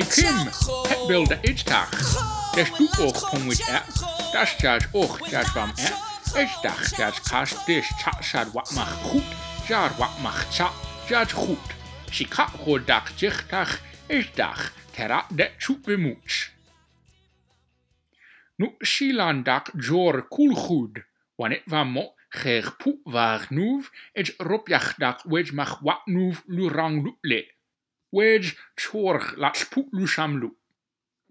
Je kim, wilde ietsdag. Des doet ook pongwit er. Das jas ook jas van er. Ich dag jas kast dis shad wat mag goed. Jar wat mag cha jas goed. Shika ho dak jichtag is dag. Terra de bemoets. Nu shilan dak jor koelgoed. Wanneer van mo ger poe waar noef. Het ropjach dak wedge mag wat noef lurang lutle. Wej chorch lach pwtlw shamlw.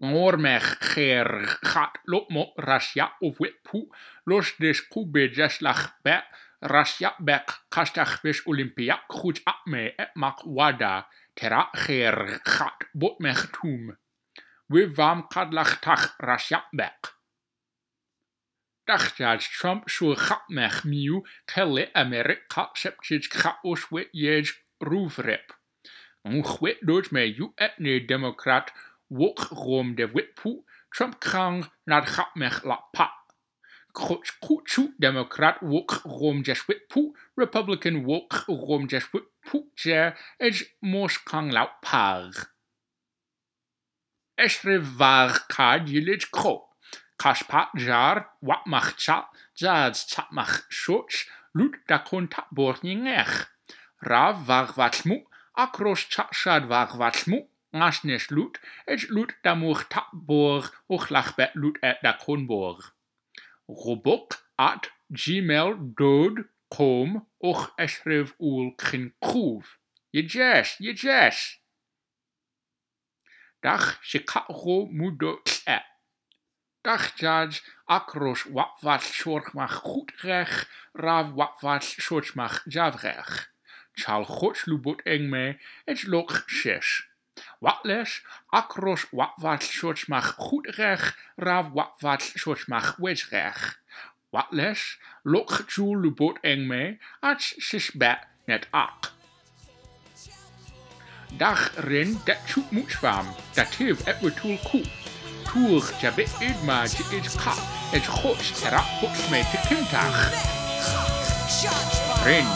Ngor mech cherch chat lop mo rasia of fwet pw. Los des kube jes lach bet. Rasia bek kastach bes olympiak chwt ap me et mak wada. Tera cherch chat bot mech tŵm. We vam kadlach tach rasia bek. dachtiad Trump siŵr chapmech miw celu America septid chaos wit yej rwfrip. Me ju et ne democrat wok rom de witpu Trump krang nad gat mech la pa. Kuchu democrat wok rom jes witpu Republican wok rom jes witpu je ej mos kang lau par. Esre var kad jilij kro. Kaspat jar wat mach cha jad cha mach shoch lut da konta borning ech. Rav var vatmu akros chashad var vatmu nasnes lut et lut da moch tapborg och lachbet lut et da konborg. Robok at gmail dod kom och esrev ul kin kroef. Je jes, je jes. Dag Chicago mudo et. Dag judge akros wat wat zorgmach goed rech, rav wat wat zorgmach javrech. Chal gods lubot eng me, et lok zes. Wat les, akros wat wat zorgmach goed rech, rav wat wat zorgmach wes rech. Wat les, lok jul lubot eng me, at sis bet net ak. Dag rin dat choep moet zwam, dat hiv et we toel koe. Toer jabe idma je is ka, et gods terap hots me te kintag. Rin,